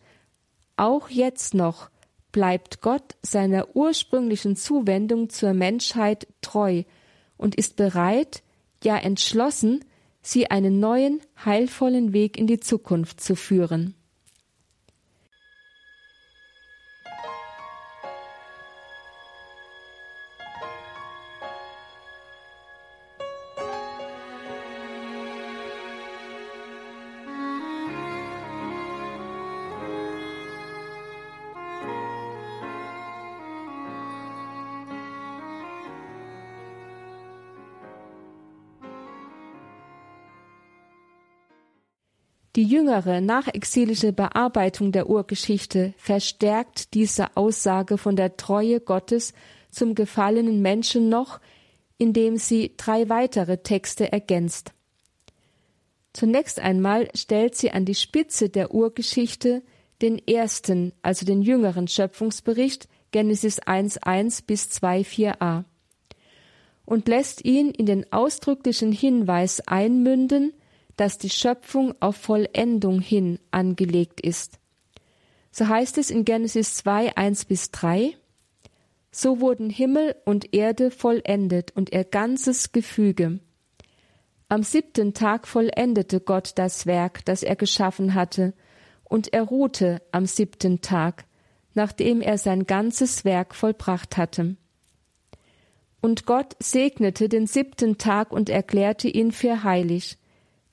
Speaker 2: auch jetzt noch bleibt Gott seiner ursprünglichen Zuwendung zur Menschheit treu und ist bereit, ja entschlossen, sie einen neuen, heilvollen Weg in die Zukunft zu führen. Die jüngere nachexilische Bearbeitung der Urgeschichte verstärkt diese Aussage von der Treue Gottes zum gefallenen Menschen noch, indem sie drei weitere Texte ergänzt. Zunächst einmal stellt sie an die Spitze der Urgeschichte den ersten, also den jüngeren Schöpfungsbericht Genesis 1.1 bis 2.4a und lässt ihn in den ausdrücklichen Hinweis einmünden, dass die Schöpfung auf Vollendung hin angelegt ist. So heißt es in Genesis 2, 1 bis 3, so wurden Himmel und Erde vollendet und ihr ganzes Gefüge. Am siebten Tag vollendete Gott das Werk, das er geschaffen hatte, und er ruhte am siebten Tag, nachdem er sein ganzes Werk vollbracht hatte. Und Gott segnete den siebten Tag und erklärte ihn für heilig,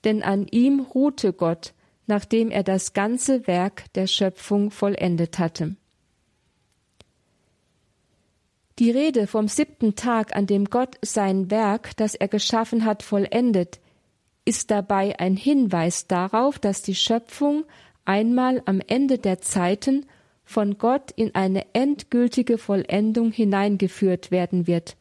Speaker 2: denn an ihm ruhte Gott, nachdem er das ganze Werk der Schöpfung vollendet hatte. Die Rede vom siebten Tag, an dem Gott sein Werk, das er geschaffen hat, vollendet, ist dabei ein Hinweis darauf, dass die Schöpfung einmal am Ende der Zeiten von Gott in eine endgültige Vollendung hineingeführt werden wird,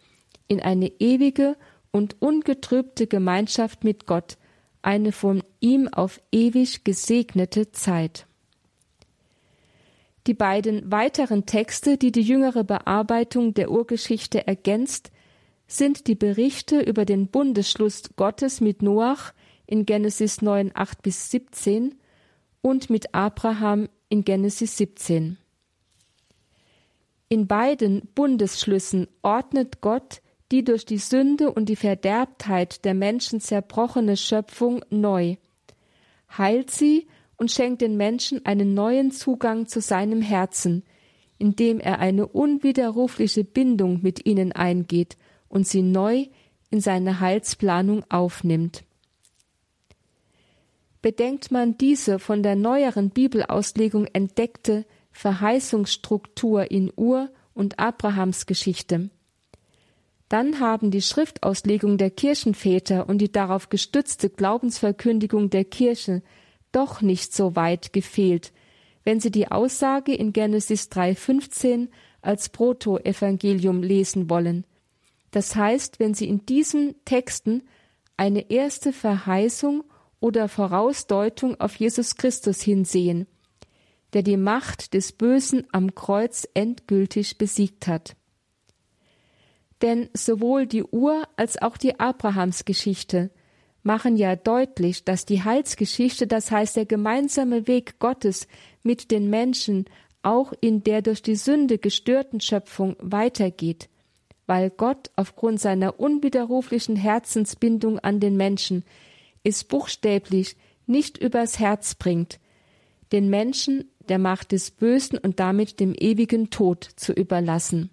Speaker 2: in eine ewige und ungetrübte Gemeinschaft mit Gott, eine von ihm auf ewig gesegnete Zeit. Die beiden weiteren Texte, die die jüngere Bearbeitung der Urgeschichte ergänzt, sind die Berichte über den Bundesschluss Gottes mit Noach in Genesis 9, 8 bis 17 und mit Abraham in Genesis 17. In beiden Bundesschlüssen ordnet Gott die durch die Sünde und die Verderbtheit der Menschen zerbrochene Schöpfung neu, heilt sie und schenkt den Menschen einen neuen Zugang zu seinem Herzen, indem er eine unwiderrufliche Bindung mit ihnen eingeht und sie neu in seine Heilsplanung aufnimmt. Bedenkt man diese von der neueren Bibelauslegung entdeckte Verheißungsstruktur in Ur- und Abrahams Geschichte, dann haben die Schriftauslegung der Kirchenväter und die darauf gestützte Glaubensverkündigung der Kirche doch nicht so weit gefehlt, wenn sie die Aussage in Genesis 3,15 als Protoevangelium lesen wollen. Das heißt, wenn sie in diesen Texten eine erste Verheißung oder Vorausdeutung auf Jesus Christus hinsehen, der die Macht des Bösen am Kreuz endgültig besiegt hat denn sowohl die Ur- als auch die Abrahamsgeschichte machen ja deutlich, dass die Heilsgeschichte, das heißt der gemeinsame Weg Gottes mit den Menschen, auch in der durch die Sünde gestörten Schöpfung weitergeht, weil Gott aufgrund seiner unwiderruflichen Herzensbindung an den Menschen es buchstäblich nicht übers Herz bringt, den Menschen der Macht des Bösen und damit dem ewigen Tod zu überlassen.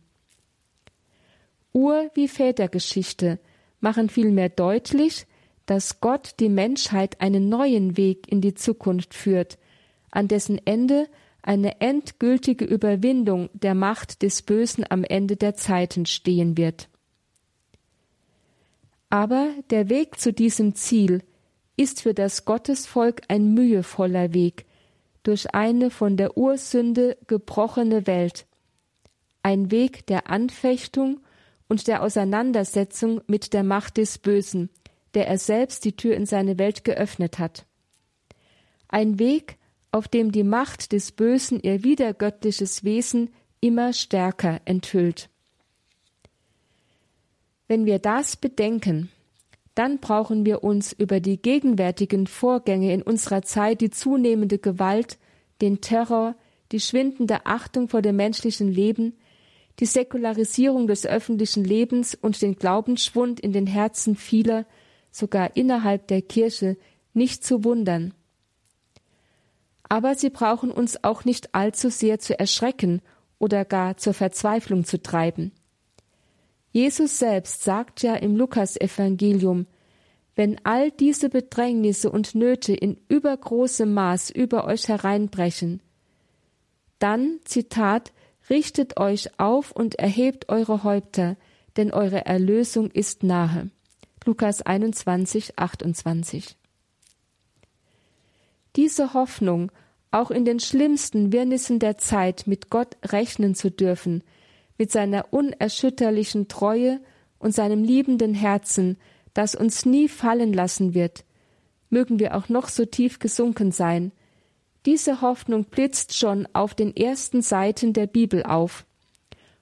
Speaker 2: Ur- wie Vätergeschichte machen vielmehr deutlich, dass Gott die Menschheit einen neuen Weg in die Zukunft führt, an dessen Ende eine endgültige Überwindung der Macht des Bösen am Ende der Zeiten stehen wird. Aber der Weg zu diesem Ziel ist für das Gottesvolk ein mühevoller Weg durch eine von der Ursünde gebrochene Welt, ein Weg der Anfechtung und der Auseinandersetzung mit der Macht des Bösen, der er selbst die Tür in seine Welt geöffnet hat. Ein Weg, auf dem die Macht des Bösen ihr wiedergöttliches Wesen immer stärker enthüllt. Wenn wir das bedenken, dann brauchen wir uns über die gegenwärtigen Vorgänge in unserer Zeit, die zunehmende Gewalt, den Terror, die schwindende Achtung vor dem menschlichen Leben, die Säkularisierung des öffentlichen Lebens und den Glaubensschwund in den Herzen vieler, sogar innerhalb der Kirche, nicht zu wundern. Aber sie brauchen uns auch nicht allzu sehr zu erschrecken oder gar zur Verzweiflung zu treiben. Jesus selbst sagt ja im Lukasevangelium, wenn all diese Bedrängnisse und Nöte in übergroßem Maß über euch hereinbrechen, dann, Zitat, Richtet euch auf und erhebt eure Häupter, denn eure Erlösung ist nahe. Lukas 21, 28. Diese Hoffnung, auch in den schlimmsten Wirrnissen der Zeit mit Gott rechnen zu dürfen, mit seiner unerschütterlichen Treue und seinem liebenden Herzen, das uns nie fallen lassen wird, mögen wir auch noch so tief gesunken sein, diese Hoffnung blitzt schon auf den ersten Seiten der Bibel auf,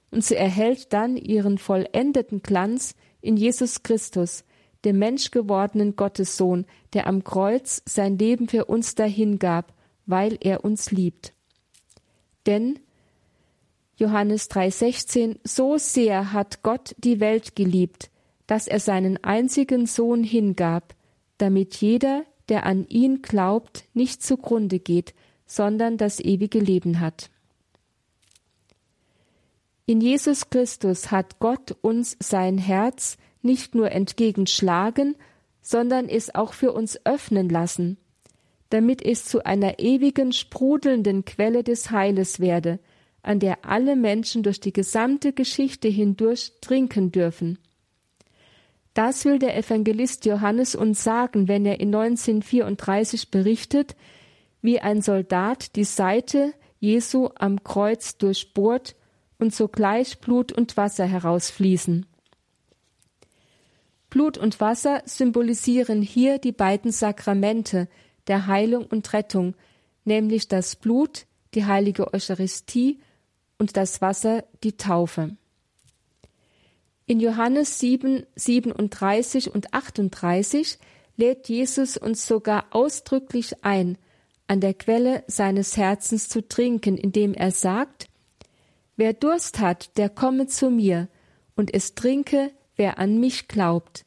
Speaker 2: und sie erhält dann ihren vollendeten Glanz in Jesus Christus, dem menschgewordenen Gottessohn, der am Kreuz sein Leben für uns dahingab, weil er uns liebt. Denn Johannes 3:16 so sehr hat Gott die Welt geliebt, dass er seinen einzigen Sohn hingab, damit jeder, der an ihn glaubt, nicht zugrunde geht, sondern das ewige Leben hat. In Jesus Christus hat Gott uns sein Herz nicht nur entgegenschlagen, sondern es auch für uns öffnen lassen, damit es zu einer ewigen sprudelnden Quelle des Heiles werde, an der alle Menschen durch die gesamte Geschichte hindurch trinken dürfen. Das will der Evangelist Johannes uns sagen, wenn er in 1934 berichtet, wie ein Soldat die Seite Jesu am Kreuz durchbohrt und sogleich Blut und Wasser herausfließen. Blut und Wasser symbolisieren hier die beiden Sakramente der Heilung und Rettung, nämlich das Blut, die heilige Eucharistie und das Wasser, die Taufe. In Johannes 7, 37 und 38 lädt Jesus uns sogar ausdrücklich ein, an der Quelle seines Herzens zu trinken, indem er sagt, Wer Durst hat, der komme zu mir, und es trinke, wer an mich glaubt.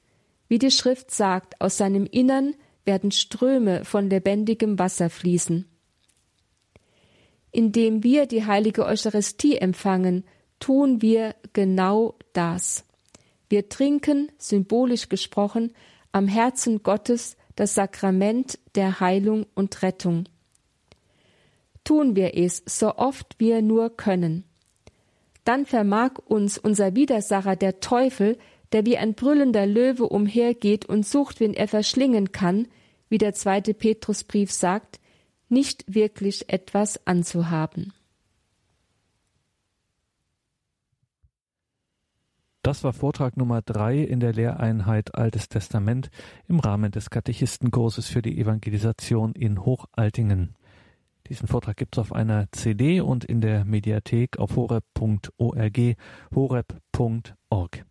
Speaker 2: Wie die Schrift sagt, aus seinem Innern werden Ströme von lebendigem Wasser fließen. Indem wir die heilige Eucharistie empfangen, tun wir genau das. Wir trinken, symbolisch gesprochen, am Herzen Gottes das Sakrament der Heilung und Rettung. Tun wir es so oft wir nur können dann vermag uns unser Widersacher der Teufel, der wie ein brüllender Löwe umhergeht und sucht, wen er verschlingen kann, wie der zweite Petrusbrief sagt, nicht wirklich etwas anzuhaben.
Speaker 1: Das war Vortrag Nummer drei in der Lehreinheit Altes Testament im Rahmen des Katechistenkurses für die Evangelisation in Hochaltingen. Diesen Vortrag gibt es auf einer CD und in der Mediathek auf horeb.org, horeb.org.